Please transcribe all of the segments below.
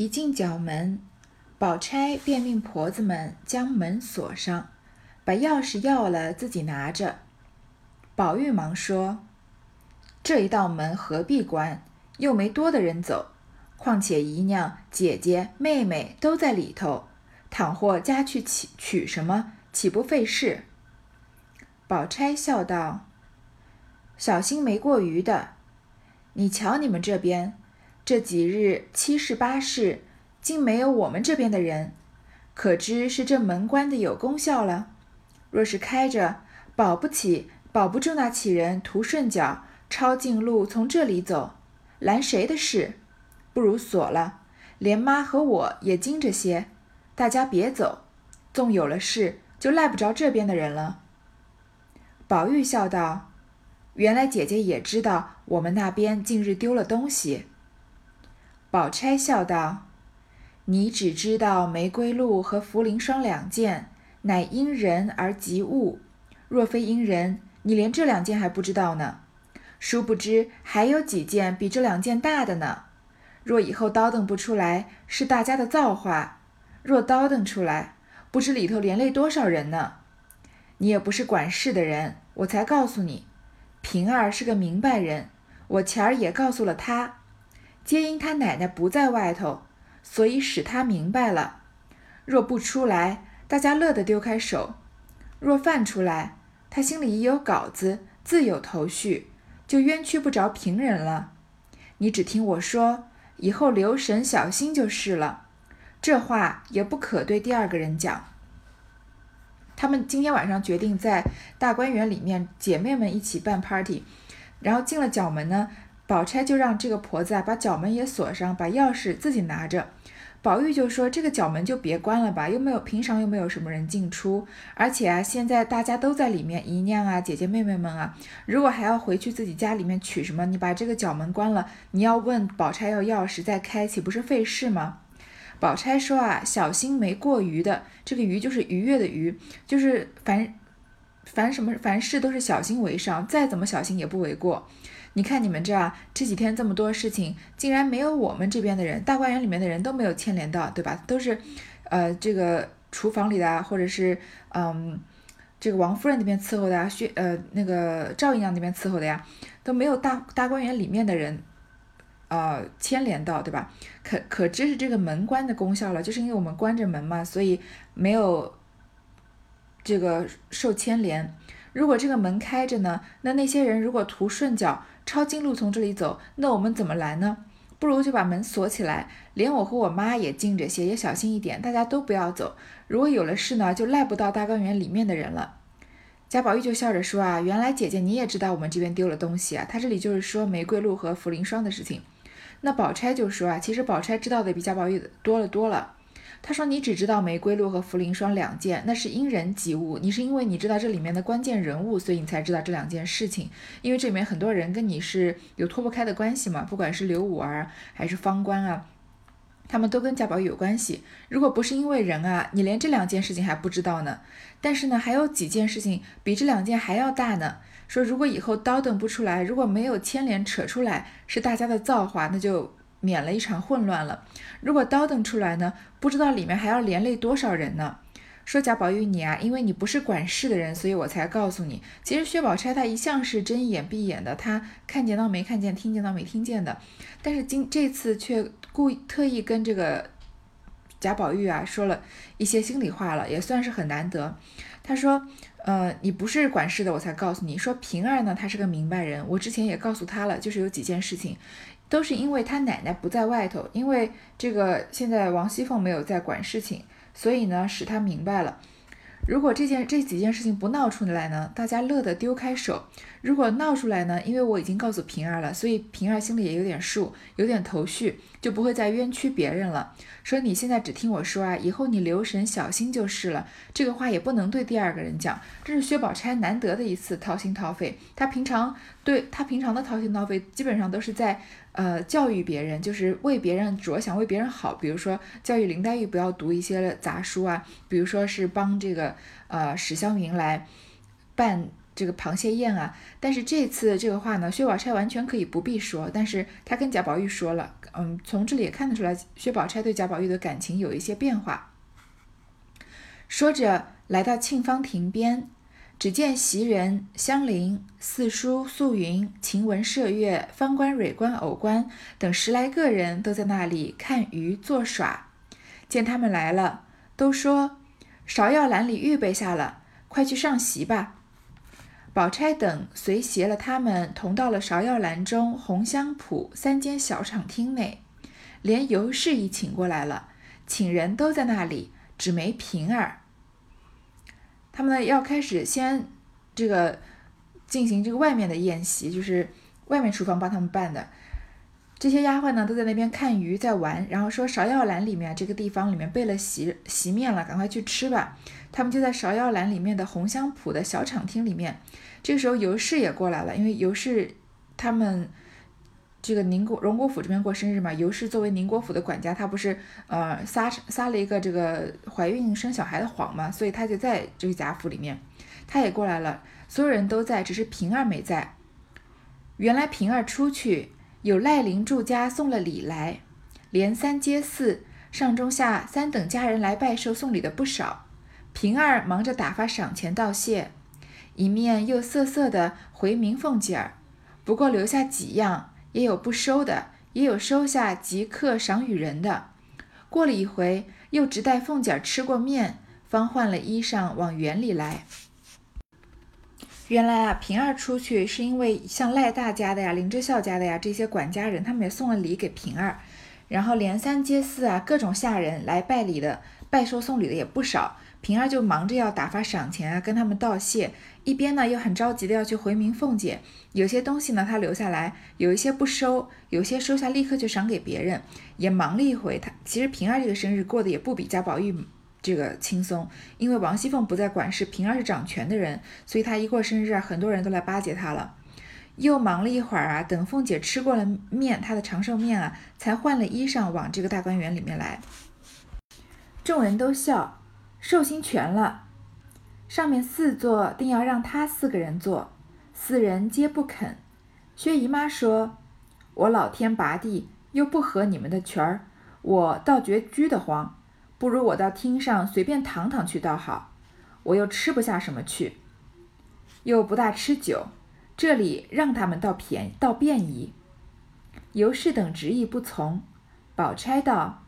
一进角门，宝钗便命婆子们将门锁上，把钥匙要了，自己拿着。宝玉忙说：“这一道门何必关？又没多的人走，况且姨娘、姐姐、妹妹都在里头，倘或家去取取什么，岂不费事？”宝钗笑道：“小心没过余的。你瞧你们这边。”这几日七事八事，竟没有我们这边的人，可知是这门关的有功效了。若是开着，保不起，保不住那乞人图顺脚抄近路从这里走，拦谁的事？不如锁了，连妈和我也惊着些，大家别走，纵有了事，就赖不着这边的人了。宝玉笑道：“原来姐姐也知道我们那边近日丢了东西。”宝钗笑道：“你只知道玫瑰露和茯苓霜两件，乃因人而及物。若非因人，你连这两件还不知道呢。殊不知还有几件比这两件大的呢。若以后叨腾不出来，是大家的造化；若叨腾出来，不知里头连累多少人呢。你也不是管事的人，我才告诉你。平儿是个明白人，我前儿也告诉了他。”皆因他奶奶不在外头，所以使他明白了。若不出来，大家乐得丢开手；若犯出来，他心里已有稿子，自有头绪，就冤屈不着平人了。你只听我说，以后留神小心就是了。这话也不可对第二个人讲。他们今天晚上决定在大观园里面，姐妹们一起办 party，然后进了角门呢。宝钗就让这个婆子啊把角门也锁上，把钥匙自己拿着。宝玉就说：“这个角门就别关了吧，又没有平常又没有什么人进出，而且啊现在大家都在里面，姨娘啊、姐姐妹妹们啊，如果还要回去自己家里面取什么，你把这个角门关了，你要问宝钗要钥匙再开岂，不是费事吗？”宝钗说：“啊，小心没过于的，这个愉就是愉悦的愉，就是凡凡什么凡事都是小心为上，再怎么小心也不为过。”你看你们这啊，这几天这么多事情，竟然没有我们这边的人，大观园里面的人都没有牵连到，对吧？都是，呃，这个厨房里的啊，或者是嗯，这个王夫人那边伺候的啊，薛呃那个赵姨娘那边伺候的呀，都没有大大观园里面的人，呃牵连到，对吧？可可知是这个门关的功效了，就是因为我们关着门嘛，所以没有这个受牵连。如果这个门开着呢，那那些人如果图顺脚。抄近路从这里走，那我们怎么来呢？不如就把门锁起来，连我和我妈也静着些，也小心一点，大家都不要走。如果有了事呢，就赖不到大观园里面的人了。贾宝玉就笑着说啊，原来姐姐你也知道我们这边丢了东西啊。他这里就是说玫瑰露和茯苓霜的事情。那宝钗就说啊，其实宝钗知道的比贾宝玉多了多了。他说：“你只知道玫瑰露和茯苓霜两件，那是因人及物。你是因为你知道这里面的关键人物，所以你才知道这两件事情。因为这里面很多人跟你是有脱不开的关系嘛，不管是刘五儿还是方官啊，他们都跟贾宝玉有关系。如果不是因为人啊，你连这两件事情还不知道呢。但是呢，还有几件事情比这两件还要大呢。说如果以后叨等不出来，如果没有牵连扯出来，是大家的造化，那就。”免了一场混乱了。如果叨腾出来呢，不知道里面还要连累多少人呢。说贾宝玉你啊，因为你不是管事的人，所以我才告诉你。其实薛宝钗她一向是睁眼闭眼的，她看见到没看见，听见到没听见的。但是今这次却故意特意跟这个贾宝玉啊说了一些心里话了，也算是很难得。他说，呃，你不是管事的，我才告诉你说平儿呢，她是个明白人，我之前也告诉她了，就是有几件事情。都是因为他奶奶不在外头，因为这个现在王熙凤没有在管事情，所以呢使他明白了。如果这件这几件事情不闹出来呢，大家乐得丢开手；如果闹出来呢，因为我已经告诉平儿了，所以平儿心里也有点数，有点头绪，就不会再冤屈别人了。说你现在只听我说啊，以后你留神小心就是了。这个话也不能对第二个人讲，这是薛宝钗难得的一次掏心掏肺。她平常对她平常的掏心掏肺，基本上都是在。呃，教育别人就是为别人着想，为别人好。比如说，教育林黛玉不要读一些杂书啊，比如说是帮这个呃史湘云来办这个螃蟹宴啊。但是这次这个话呢，薛宝钗完全可以不必说，但是她跟贾宝玉说了。嗯，从这里也看得出来，薛宝钗对贾宝玉的感情有一些变化。说着，来到沁芳亭边。只见袭人、香菱、四叔、素云、晴雯、麝月、方官、蕊官、藕官等十来个人都在那里看鱼作耍。见他们来了，都说：“芍药篮里预备下了，快去上席吧。”宝钗等随携了他们，同到了芍药篮中红香圃三间小场厅内，连尤氏亦请过来了，请人都在那里，只没平儿。他们呢要开始先这个进行这个外面的宴席，就是外面厨房帮他们办的。这些丫鬟呢都在那边看鱼在玩，然后说芍药栏里面这个地方里面备了席席面了，赶快去吃吧。他们就在芍药栏里面的红香圃的小场厅里面。这个时候尤氏也过来了，因为尤氏他们。这个宁国荣国府这边过生日嘛，尤氏作为宁国府的管家，她不是呃撒撒了一个这个怀孕生小孩的谎嘛，所以她就在这个贾府里面，她也过来了，所有人都在，只是平儿没在。原来平儿出去，有赖林住家送了礼来，连三接四，上中下三等家人来拜寿送礼的不少。平儿忙着打发赏钱道谢，一面又瑟瑟的回明凤姐儿，不过留下几样。也有不收的，也有收下即刻赏与人的。过了一回，又直待凤姐吃过面，方换了衣裳往园里来。原来啊，平儿出去是因为像赖大家的呀、林之孝家的呀这些管家人，他们也送了礼给平儿，然后连三接四啊，各种下人来拜礼的、拜寿送礼的也不少。平儿就忙着要打发赏钱啊，跟他们道谢，一边呢又很着急的要去回明凤姐。有些东西呢，她留下来，有一些不收，有些收下立刻就赏给别人，也忙了一回。她其实平儿这个生日过得也不比贾宝玉这个轻松，因为王熙凤不在管事，平儿是掌权的人，所以她一过生日啊，很多人都来巴结她了。又忙了一会儿啊，等凤姐吃过了面，她的长寿面啊，才换了衣裳往这个大观园里面来。众人都笑。寿星全了，上面四座定要让他四个人坐，四人皆不肯。薛姨妈说：“我老天拔地，又不合你们的群儿，我倒觉拘得慌，不如我到厅上随便躺躺去倒好。我又吃不下什么去，又不大吃酒，这里让他们倒便倒便宜。”尤氏等执意不从。宝钗道：“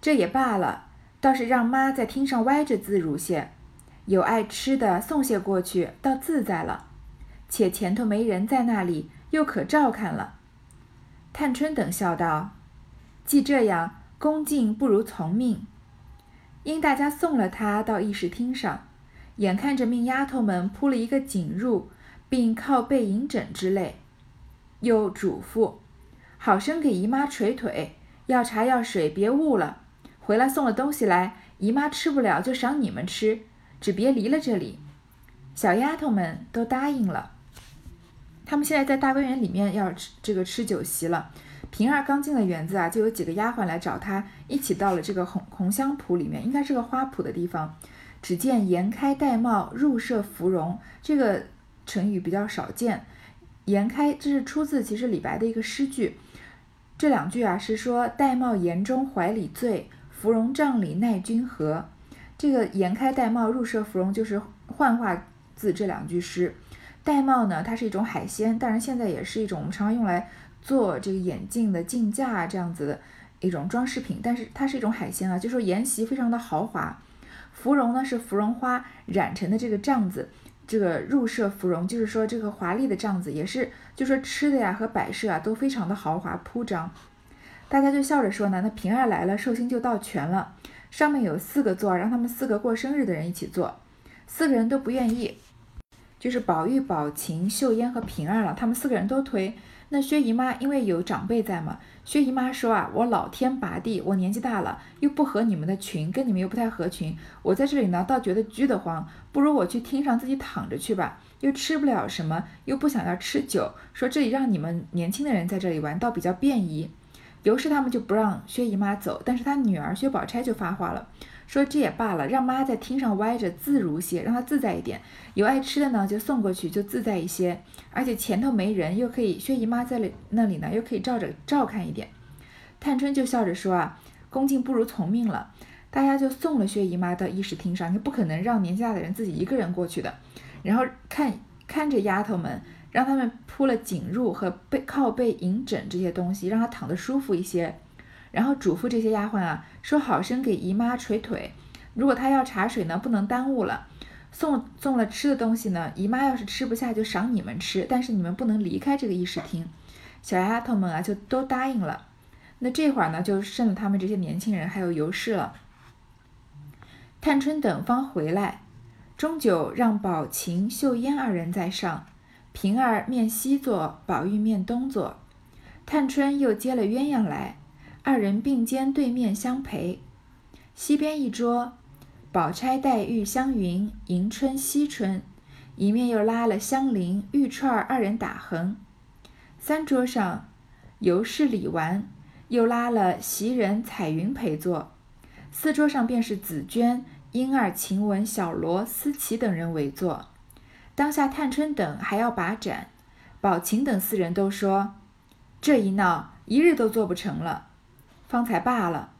这也罢了。”倒是让妈在厅上歪着自如些，有爱吃的送些过去，倒自在了。且前头没人在那里，又可照看了。探春等笑道：“既这样，恭敬不如从命。”因大家送了他到议事厅上，眼看着命丫头们铺了一个锦褥，并靠背银枕之类，又嘱咐好生给姨妈捶腿，要茶要水别误了。回来送了东西来，姨妈吃不了就赏你们吃，只别离了这里。小丫头们都答应了。他们现在在大观园里面要吃这个吃酒席了。平儿刚进了园子啊，就有几个丫鬟来找她，一起到了这个红红香圃里面，应该是个花圃的地方。只见颜开玳瑁，入射芙蓉，这个成语比较少见。颜开这是出自其实李白的一个诗句，这两句啊是说玳瑁颜中怀里醉。芙蓉帐里奈君何？这个颜开玳瑁，入舍芙蓉，就是幻化自这两句诗。玳瑁呢，它是一种海鲜，当然现在也是一种我们常常用来做这个眼镜的镜架这样子的一种装饰品。但是它是一种海鲜啊，就说筵席非常的豪华。芙蓉呢是芙蓉花染成的这个帐子，这个入舍芙蓉就是说这个华丽的帐子，也是就说吃的呀和摆设啊都非常的豪华铺张。大家就笑着说呢，那平儿来了，寿星就到全了。上面有四个座，让他们四个过生日的人一起坐，四个人都不愿意，就是宝玉、宝琴、秀烟和平儿了，他们四个人都推。那薛姨妈因为有长辈在嘛，薛姨妈说啊，我老天拔地，我年纪大了，又不合你们的群，跟你们又不太合群，我在这里呢，倒觉得拘得慌，不如我去厅上自己躺着去吧，又吃不了什么，又不想要吃酒，说这里让你们年轻的人在这里玩，倒比较便宜。尤氏他们就不让薛姨妈走，但是她女儿薛宝钗就发话了，说这也罢了，让妈在厅上歪着自如些，让她自在一点。有爱吃的呢，就送过去，就自在一些。而且前头没人，又可以薛姨妈在里那里呢，又可以照着照看一点。探春就笑着说啊，恭敬不如从命了。大家就送了薛姨妈到议事厅上，你不可能让年纪大的人自己一个人过去的。然后看看着丫头们。让他们铺了颈褥和背靠背银枕这些东西，让他躺得舒服一些。然后嘱咐这些丫鬟啊，说好生给姨妈捶腿。如果她要茶水呢，不能耽误了。送送了吃的东西呢，姨妈要是吃不下，就赏你们吃，但是你们不能离开这个议事厅。小丫头们啊，就都答应了。那这会儿呢，就剩了他们这些年轻人还有尤氏了。探春等方回来，终究让宝琴、秀烟二人在上。平儿面西坐，宝玉面东坐，探春又接了鸳鸯来，二人并肩对面相陪。西边一桌，宝钗、黛玉、湘云、迎春、惜春，一面又拉了香菱、玉钏二人打横。三桌上，尤氏、李纨，又拉了袭人、彩云陪坐。四桌上便是紫娟、莺儿、晴雯、小罗、思琪等人围坐。当下探春等还要把盏，宝琴等四人都说：“这一闹一日都做不成了，方才罢了。”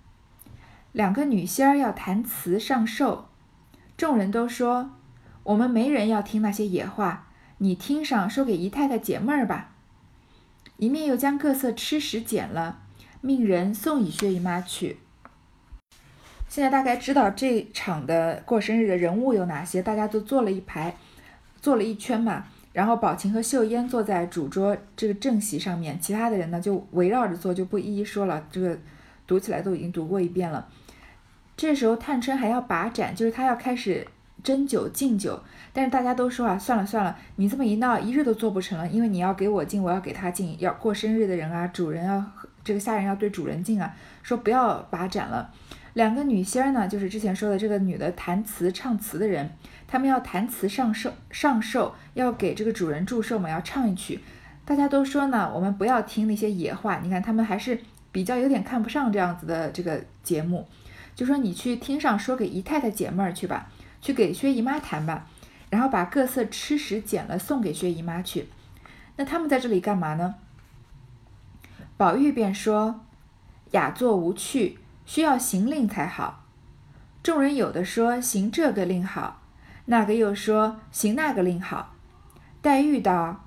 两个女仙儿要弹词上寿，众人都说：“我们没人要听那些野话，你听上说给姨太太解闷儿吧。”一面又将各色吃食捡了，命人送与薛姨妈去。现在大概知道这场的过生日的人物有哪些，大家都坐了一排。坐了一圈嘛，然后宝琴和秀烟坐在主桌这个正席上面，其他的人呢就围绕着坐，就不一一说了。这个读起来都已经读过一遍了。这时候探春还要把盏，就是她要开始斟酒敬酒，但是大家都说啊，算了算了，你这么一闹，一日都做不成了，因为你要给我敬，我要给他敬，要过生日的人啊，主人要这个下人要对主人敬啊，说不要把盏了。两个女仙儿呢，就是之前说的这个女的弹词唱词的人。他们要弹词上寿，上寿要给这个主人祝寿嘛，要唱一曲。大家都说呢，我们不要听那些野话。你看他们还是比较有点看不上这样子的这个节目，就说你去厅上说给姨太太解闷儿去吧，去给薛姨妈弹吧，然后把各色吃食捡了送给薛姨妈去。那他们在这里干嘛呢？宝玉便说：“雅座无趣，需要行令才好。”众人有的说行这个令好。那个又说行那个令好，黛玉道：“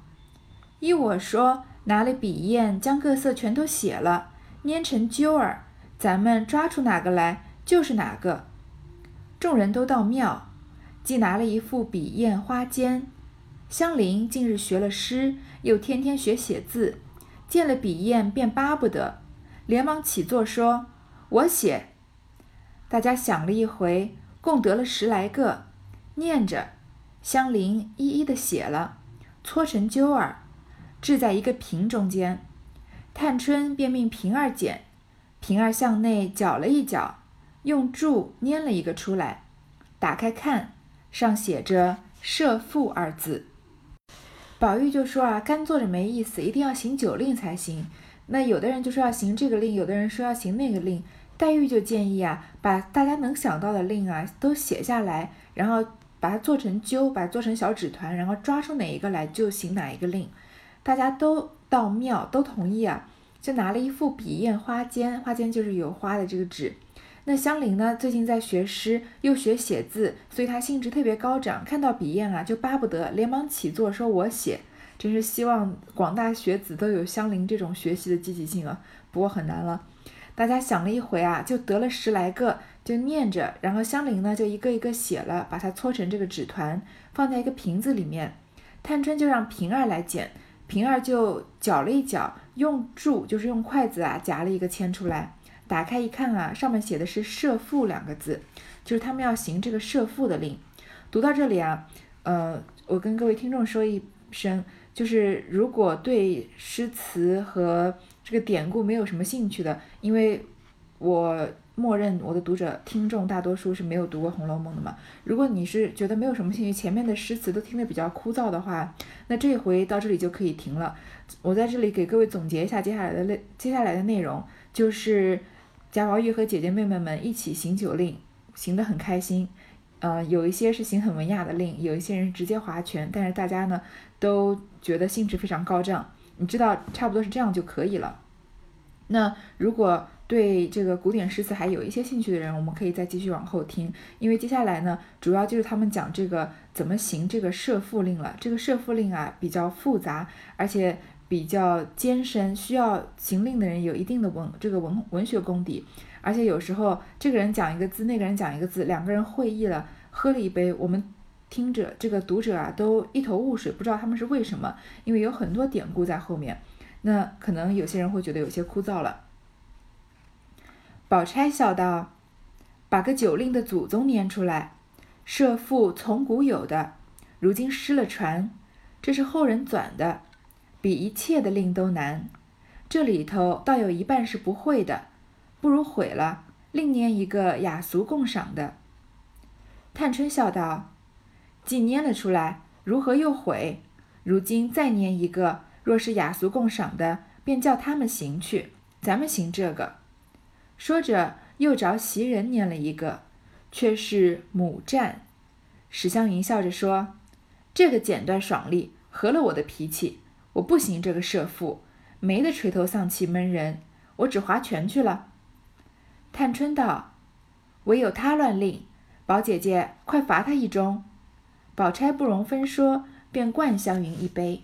依我说，拿了笔砚，将各色全都写了，粘成揪儿，咱们抓出哪个来就是哪个。”众人都道妙，既拿了一副笔砚花笺。香菱近日学了诗，又天天学写字，见了笔砚便巴不得，连忙起坐说：“我写。”大家想了一回，共得了十来个。念着，香菱一一的写了，搓成揪儿，置在一个瓶中间。探春便命平儿捡，平儿向内搅了一搅，用柱拈了一个出来，打开看，上写着“设父”二字。宝玉就说啊，干坐着没意思，一定要行酒令才行。那有的人就说要行这个令，有的人说要行那个令。黛玉就建议啊，把大家能想到的令啊都写下来，然后。把它做成揪，把它做成小纸团，然后抓出哪一个来就行哪一个令。大家都到庙都同意啊，就拿了一副笔砚花笺，花笺就是有花的这个纸。那香菱呢，最近在学诗，又学写字，所以她兴致特别高涨，看到笔砚啊，就巴不得连忙起坐说：“我写。”真是希望广大学子都有香菱这种学习的积极性啊。不过很难了，大家想了一回啊，就得了十来个。就念着，然后香菱呢就一个一个写了，把它搓成这个纸团，放在一个瓶子里面。探春就让平儿来捡，平儿就搅了一搅，用柱就是用筷子啊夹了一个签出来，打开一看啊，上面写的是“设父”两个字，就是他们要行这个设父的令。读到这里啊，呃，我跟各位听众说一声，就是如果对诗词和这个典故没有什么兴趣的，因为我。默认我的读者听众大多数是没有读过《红楼梦》的嘛？如果你是觉得没有什么兴趣，前面的诗词都听得比较枯燥的话，那这回到这里就可以停了。我在这里给各位总结一下接下来的内接下来的内容，就是贾宝玉和姐姐妹妹们一起行酒令，行得很开心。呃，有一些是行很文雅的令，有一些人直接划拳，但是大家呢都觉得兴致非常高涨。你知道，差不多是这样就可以了。那如果对这个古典诗词还有一些兴趣的人，我们可以再继续往后听，因为接下来呢，主要就是他们讲这个怎么行这个设赋令了。这个设赋令啊比较复杂，而且比较艰深，需要行令的人有一定的文这个文文学功底，而且有时候这个人讲一个字，那个人讲一个字，两个人会意了，喝了一杯，我们听着这个读者啊都一头雾水，不知道他们是为什么，因为有很多典故在后面，那可能有些人会觉得有些枯燥了。宝钗笑道：“把个酒令的祖宗念出来，设赋从古有的，如今失了传，这是后人纂的，比一切的令都难。这里头倒有一半是不会的，不如毁了，另念一个雅俗共赏的。”探春笑道：“既念了出来，如何又毁？如今再念一个，若是雅俗共赏的，便叫他们行去，咱们行这个。”说着，又找袭人念了一个，却是母战。史湘云笑着说：“这个简短爽利，合了我的脾气。我不行这个设父，没得垂头丧气闷人，我只划拳去了。”探春道：“唯有他乱令，宝姐姐快罚他一盅。”宝钗不容分说，便灌湘云一杯。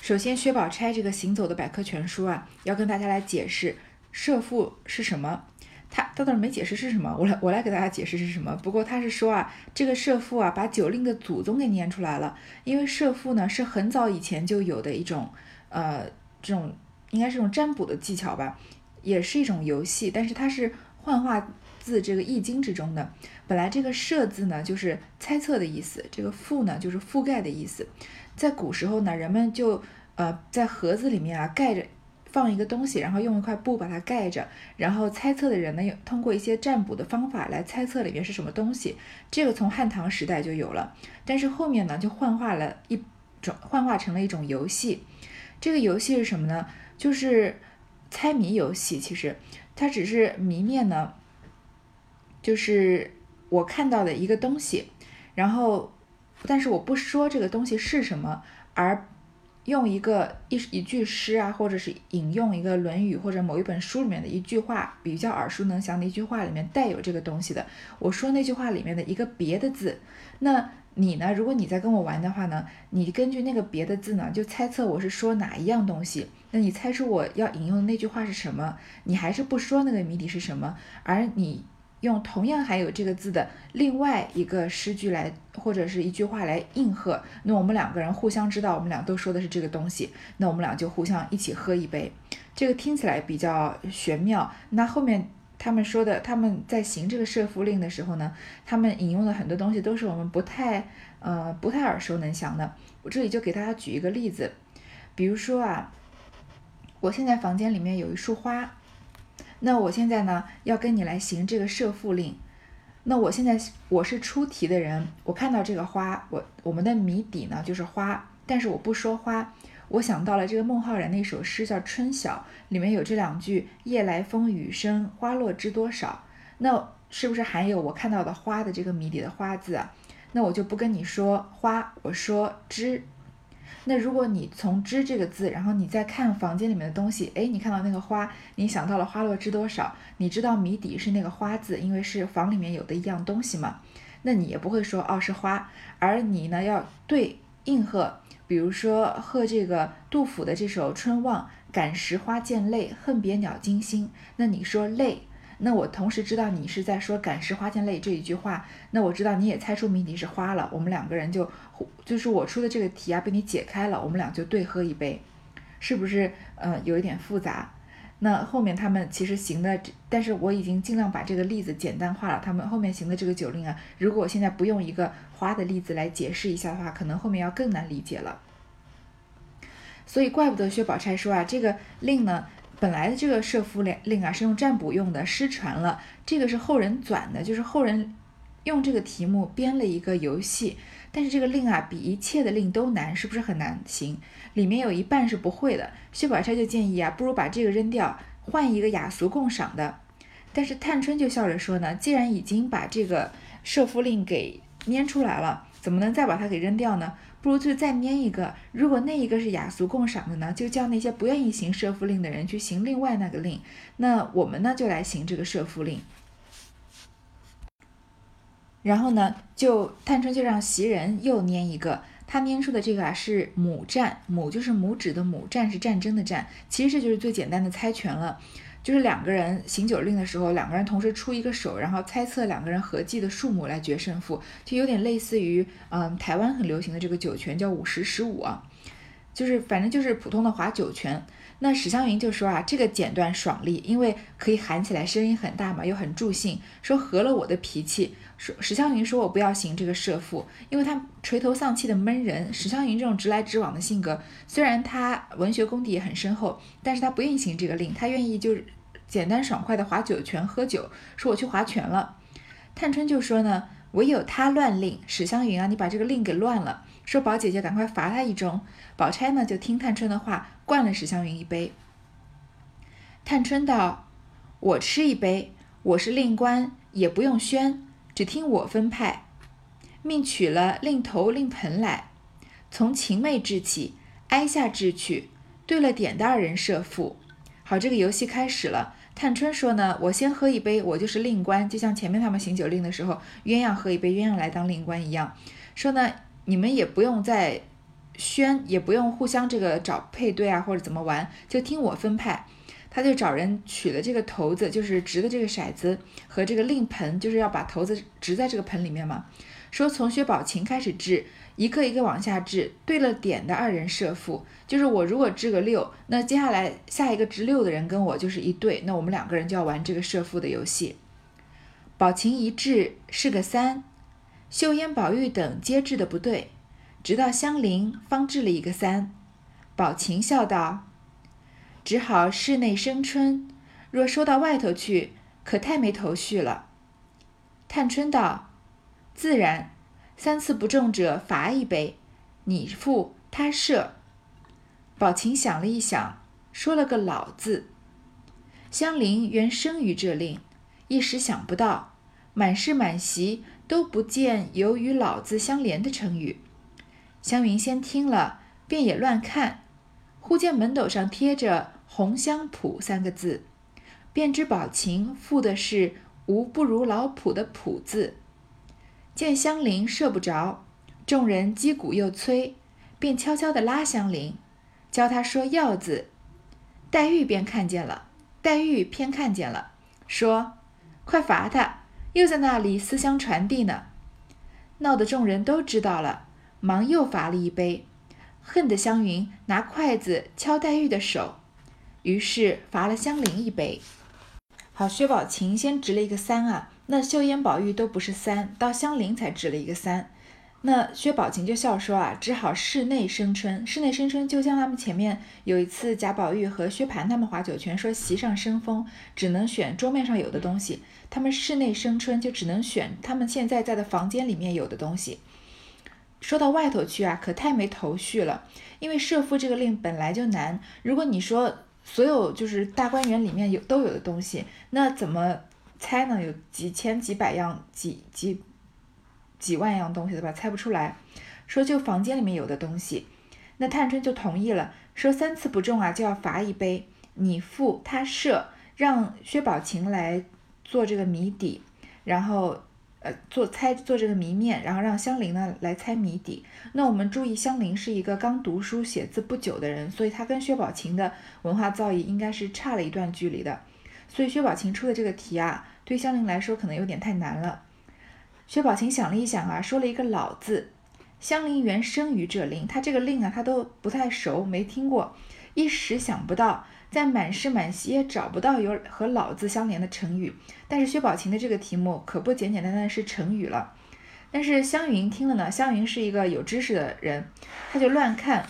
首先，薛宝钗这个行走的百科全书啊，要跟大家来解释。设父是什么？他他倒是没解释是什么，我来我来给大家解释是什么。不过他是说啊，这个设父啊，把酒令的祖宗给念出来了。因为设父呢是很早以前就有的一种，呃，这种应该是一种占卜的技巧吧，也是一种游戏。但是它是幻化自这个易经之中的。本来这个设字呢就是猜测的意思，这个覆呢就是覆盖的意思。在古时候呢，人们就呃在盒子里面啊盖着。放一个东西，然后用一块布把它盖着，然后猜测的人呢，通过一些占卜的方法来猜测里面是什么东西。这个从汉唐时代就有了，但是后面呢就幻化了一种，幻化成了一种游戏。这个游戏是什么呢？就是猜谜游戏。其实它只是谜面呢，就是我看到的一个东西，然后但是我不说这个东西是什么，而。用一个一一句诗啊，或者是引用一个《论语》或者某一本书里面的一句话，比较耳熟能详的一句话里面带有这个东西的，我说那句话里面的一个别的字，那你呢？如果你在跟我玩的话呢，你根据那个别的字呢，就猜测我是说哪一样东西，那你猜出我要引用的那句话是什么？你还是不说那个谜底是什么，而你。用同样含有这个字的另外一个诗句来，或者是一句话来应和，那我们两个人互相知道，我们俩都说的是这个东西，那我们俩就互相一起喝一杯，这个听起来比较玄妙。那后面他们说的，他们在行这个设伏令的时候呢，他们引用的很多东西都是我们不太呃不太耳熟能详的。我这里就给大家举一个例子，比如说啊，我现在房间里面有一束花。那我现在呢，要跟你来行这个设赋令。那我现在我是出题的人，我看到这个花，我我们的谜底呢就是花，但是我不说花。我想到了这个孟浩然那首诗叫《春晓》，里面有这两句“夜来风雨声，花落知多少”。那是不是含有我看到的花的这个谜底的花字？那我就不跟你说花，我说知。那如果你从“知”这个字，然后你再看房间里面的东西，哎，你看到那个花，你想到了“花落知多少”，你知道谜底是那个“花”字，因为是房里面有的一样东西嘛。那你也不会说哦是花，而你呢要对应和，比如说和这个杜甫的这首《春望》，感时花溅泪，恨别鸟惊心。那你说泪。那我同时知道你是在说“感时花溅泪”这一句话，那我知道你也猜出谜底是花了，我们两个人就就是我出的这个题啊被你解开了，我们俩就对喝一杯，是不是？呃，有一点复杂。那后面他们其实行的，但是我已经尽量把这个例子简单化了。他们后面行的这个酒令啊，如果我现在不用一个花的例子来解释一下的话，可能后面要更难理解了。所以怪不得薛宝钗说啊，这个令呢。本来的这个设符令令啊是用占卜用的，失传了。这个是后人转的，就是后人用这个题目编了一个游戏。但是这个令啊比一切的令都难，是不是很难行？里面有一半是不会的。薛宝钗就建议啊，不如把这个扔掉，换一个雅俗共赏的。但是探春就笑着说呢，既然已经把这个设夫令给拈出来了，怎么能再把它给扔掉呢？不如就再拈一个。如果那一个是雅俗共赏的呢，就叫那些不愿意行设夫令的人去行另外那个令。那我们呢，就来行这个设夫令。然后呢，就探春就让袭人又拈一个。他拈出的这个啊是母战，母就是拇指的母，战是战争的战。其实这就是最简单的猜拳了，就是两个人行酒令的时候，两个人同时出一个手，然后猜测两个人合计的数目来决胜负，就有点类似于嗯台湾很流行的这个酒拳叫五十十五啊，就是反正就是普通的划酒拳。那史湘云就说啊，这个剪断爽利，因为可以喊起来，声音很大嘛，又很助兴，说合了我的脾气。史湘云说我不要行这个射父，因为他垂头丧气的闷人。史湘云这种直来直往的性格，虽然他文学功底也很深厚，但是他不愿意行这个令，他愿意就是简单爽快的划酒泉喝酒。说我去划拳了。探春就说呢，唯有他乱令，史湘云啊，你把这个令给乱了。说宝姐姐赶快罚他一盅。宝钗呢就听探春的话，灌了史湘云一杯。探春道：“我吃一杯，我是令官，也不用宣。”只听我分派，命取了令头令盆来，从晴妹治起，挨下治去，对了点的二人设副。好，这个游戏开始了。探春说呢，我先喝一杯，我就是令官，就像前面他们行酒令的时候，鸳鸯喝一杯，鸳鸯来当令官一样。说呢，你们也不用再宣，也不用互相这个找配对啊，或者怎么玩，就听我分派。他就找人取了这个骰子，就是掷的这个骰子和这个令盆，就是要把骰子掷在这个盆里面嘛。说从薛宝琴开始掷，一个一个往下掷，对了点的二人设负，就是我如果掷个六，那接下来下一个掷六的人跟我就是一对，那我们两个人就要玩这个设负的游戏。宝琴一掷是个三，秀烟、宝玉等皆掷的不对，直到香菱方掷了一个三。宝琴笑道。只好室内生春，若收到外头去，可太没头绪了。探春道：“自然，三次不中者罚一杯，你付他射。”宝琴想了一想，说了个“老”字。香菱原生于这令，一时想不到，满室满席都不见有与“老”字相连的成语。湘云先听了，便也乱看。忽见门斗上贴着“红香圃”三个字，便知宝琴附的是“无不如老圃”的“圃”字。见香菱射不着，众人击鼓又催，便悄悄地拉香菱，教他说“要”字。黛玉便看见了，黛玉偏看见了，说：“快罚他，又在那里思乡传递呢。”闹得众人都知道了，忙又罚了一杯。恨得湘云拿筷子敲黛玉的手，于是罚了香菱一杯。好，薛宝琴先值了一个三啊，那秀烟、宝玉都不是三，到香菱才值了一个三。那薛宝琴就笑说啊，只好室内生春。室内生春就像他们前面有一次贾宝玉和薛蟠他们划酒拳，说席上生风，只能选桌面上有的东西。他们室内生春就只能选他们现在在的房间里面有的东西。说到外头去啊，可太没头绪了。因为设夫这个令本来就难，如果你说所有就是大观园里面有都有的东西，那怎么猜呢？有几千几百样、几几几万样东西，对吧？猜不出来。说就房间里面有的东西，那探春就同意了，说三次不中啊就要罚一杯。你付他设，让薛宝琴来做这个谜底，然后。呃，做猜做这个谜面，然后让香菱呢来猜谜底。那我们注意，香菱是一个刚读书写字不久的人，所以她跟薛宝琴的文化造诣应该是差了一段距离的。所以薛宝琴出的这个题啊，对香菱来说可能有点太难了。薛宝琴想了一想啊，说了一个老字。香菱原生于这令，她这个令啊，她都不太熟，没听过，一时想不到。在满室满席也找不到有和“老”字相连的成语，但是薛宝琴的这个题目可不简简单单是成语了。但是湘云听了呢，湘云是一个有知识的人，他就乱看，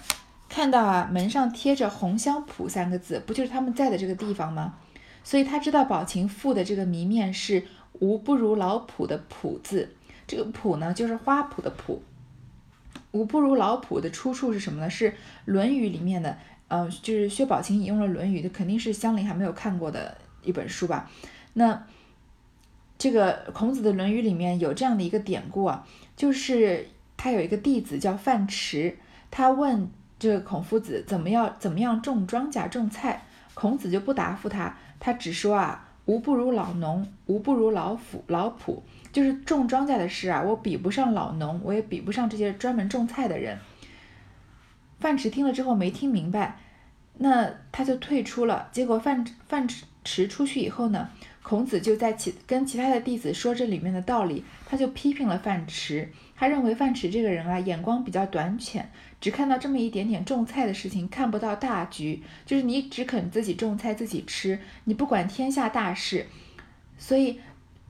看到啊门上贴着“红香圃”三个字，不就是他们在的这个地方吗？所以他知道宝琴赋的这个谜面是“无不如老圃”的“圃”字，这个“圃”呢就是花圃的“圃”。“无不如老圃”的出处是什么呢？是《论语》里面的。嗯，就是薛宝琴引用了《论语》，的肯定是香菱还没有看过的一本书吧？那这个孔子的《论语》里面有这样的一个典故啊，就是他有一个弟子叫范迟，他问这个孔夫子怎么样怎么样种庄稼种菜，孔子就不答复他，他只说啊，吾不如老农，吾不如老夫老仆，就是种庄稼的事啊，我比不上老农，我也比不上这些专门种菜的人。范迟听了之后没听明白，那他就退出了。结果范范迟出去以后呢，孔子就在其跟其他的弟子说这里面的道理，他就批评了范迟。他认为范迟这个人啊，眼光比较短浅，只看到这么一点点种菜的事情，看不到大局。就是你只肯自己种菜自己吃，你不管天下大事。所以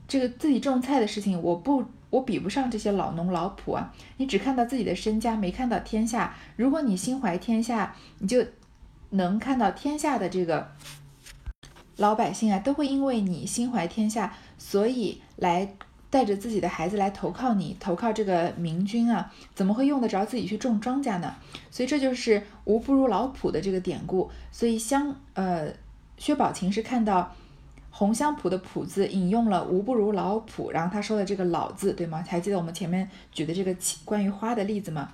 这个自己种菜的事情，我不。我比不上这些老农老仆啊！你只看到自己的身家，没看到天下。如果你心怀天下，你就能看到天下的这个老百姓啊，都会因为你心怀天下，所以来带着自己的孩子来投靠你，投靠这个明君啊，怎么会用得着自己去种庄稼呢？所以这就是“无不如老仆”的这个典故。所以相呃，薛宝琴是看到。红香圃的圃字引用了“无不如老圃”，然后他说的这个“老”字，对吗？还记得我们前面举的这个关于花的例子吗？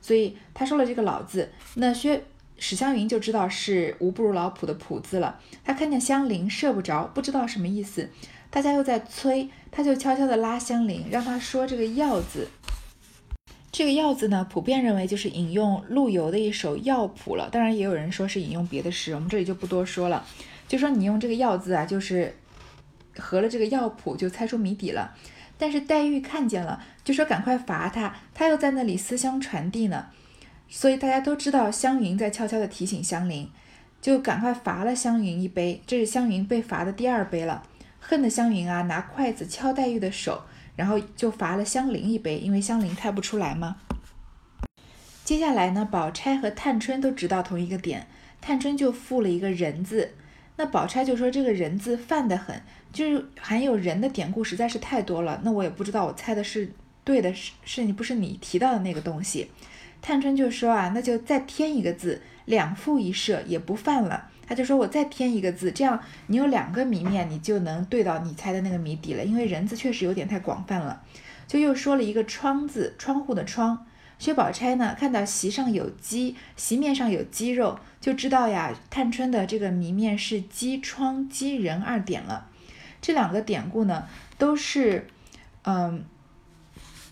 所以他说了这个“老”字，那薛史湘云就知道是“无不如老圃”的圃字了。他看见香菱射不着，不知道什么意思，大家又在催，他就悄悄地拉香菱，让他说这个“药”字。这个“药”字呢，普遍认为就是引用陆游的一首《药谱》了。当然，也有人说是引用别的诗，我们这里就不多说了。就说你用这个“药”字啊，就是合了这个药谱，就猜出谜底了。但是黛玉看见了，就说赶快罚他，他又在那里思乡传递呢。所以大家都知道湘云在悄悄地提醒香菱，就赶快罚了湘云一杯。这是湘云被罚的第二杯了。恨的湘云啊，拿筷子敲黛玉的手，然后就罚了香菱一杯，因为香菱猜不出来嘛。接下来呢，宝钗和探春都知道同一个点，探春就附了一个人字。那宝钗就说：“这个人字泛得很，就是含有人的典故实在是太多了。那我也不知道我猜的是对的，是是你不是你提到的那个东西。”探春就说：“啊，那就再添一个字，两副一设也不泛了。”他就说：“我再添一个字，这样你有两个谜面，你就能对到你猜的那个谜底了。因为人字确实有点太广泛了。”就又说了一个窗字，窗户的窗。薛宝钗呢，看到席上有鸡，席面上有鸡肉，就知道呀，探春的这个谜面是鸡窗鸡人二点了。这两个典故呢，都是，嗯，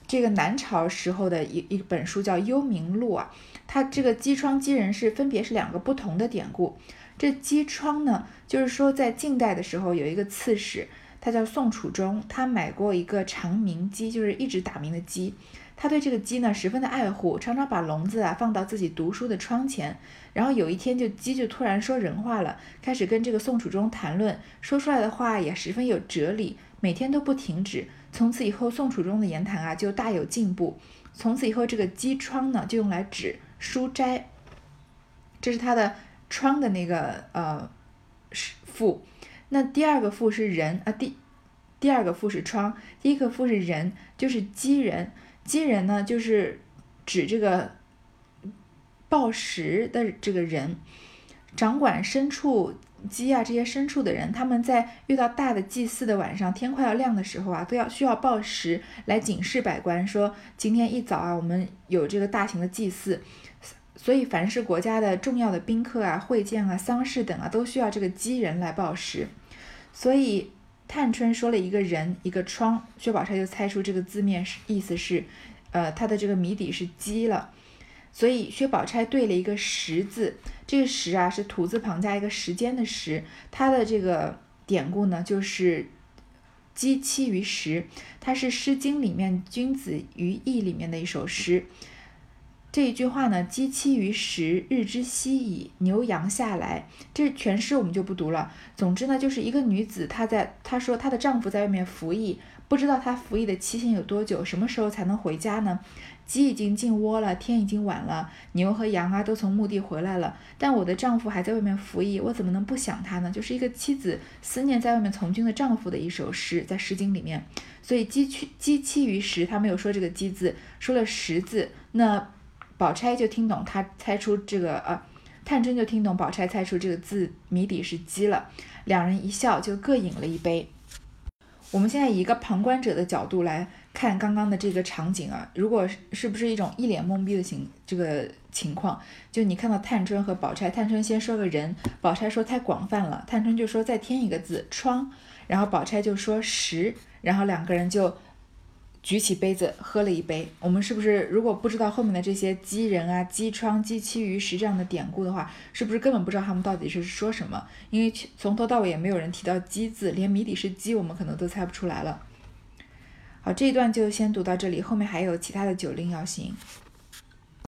这个南朝时候的一一本书叫《幽冥录》啊。它这个鸡窗鸡人是分别是两个不同的典故。这鸡窗呢，就是说在晋代的时候有一个刺史，他叫宋楚中，他买过一个长鸣鸡，就是一直打鸣的鸡。他对这个鸡呢十分的爱护，常常把笼子啊放到自己读书的窗前。然后有一天，就鸡就突然说人话了，开始跟这个宋楚中谈论，说出来的话也十分有哲理，每天都不停止。从此以后，宋楚中的言谈啊就大有进步。从此以后，这个鸡窗呢就用来指书斋，这是他的窗的那个呃复。那第二个复是人啊，第第二个复是窗，第一个复是人，就是鸡人。鸡人呢，就是指这个报时的这个人，掌管牲畜鸡啊这些牲畜的人，他们在遇到大的祭祀的晚上，天快要亮的时候啊，都要需要报时来警示百官，说今天一早啊，我们有这个大型的祭祀，所以凡是国家的重要的宾客啊、会见啊、丧事等啊，都需要这个鸡人来报时，所以。探春说了一个人一个窗，薛宝钗就猜出这个字面是意思是，呃，他的这个谜底是鸡了，所以薛宝钗对了一个时字，这个时啊是土字旁加一个时间的时，它的这个典故呢就是鸡栖于时，它是《诗经》里面《君子于义》里面的一首诗。这一句话呢，鸡栖于时，日之夕矣。牛羊下来，这全诗我们就不读了。总之呢，就是一个女子，她在她说她的丈夫在外面服役，不知道她服役的期限有多久，什么时候才能回家呢？鸡已经进窝了，天已经晚了，牛和羊啊都从墓地回来了，但我的丈夫还在外面服役，我怎么能不想他呢？就是一个妻子思念在外面从军的丈夫的一首诗，在《诗经》里面。所以鸡去鸡栖于时，他没有说这个鸡字，说了时字，那。宝钗就听懂，她猜出这个呃，探春就听懂宝钗猜出这个字谜底是鸡了，两人一笑就各饮了一杯。我们现在以一个旁观者的角度来看刚刚的这个场景啊，如果是不是一种一脸懵逼的情这个情况？就你看到探春和宝钗，探春先说个人，宝钗说太广泛了，探春就说再添一个字窗，然后宝钗就说石，然后两个人就。举起杯子喝了一杯，我们是不是如果不知道后面的这些鸡人啊、鸡窗、鸡栖于石这样的典故的话，是不是根本不知道他们到底是说什么？因为从头到尾也没有人提到鸡字，连谜底是鸡，我们可能都猜不出来了。好，这一段就先读到这里，后面还有其他的酒令要行。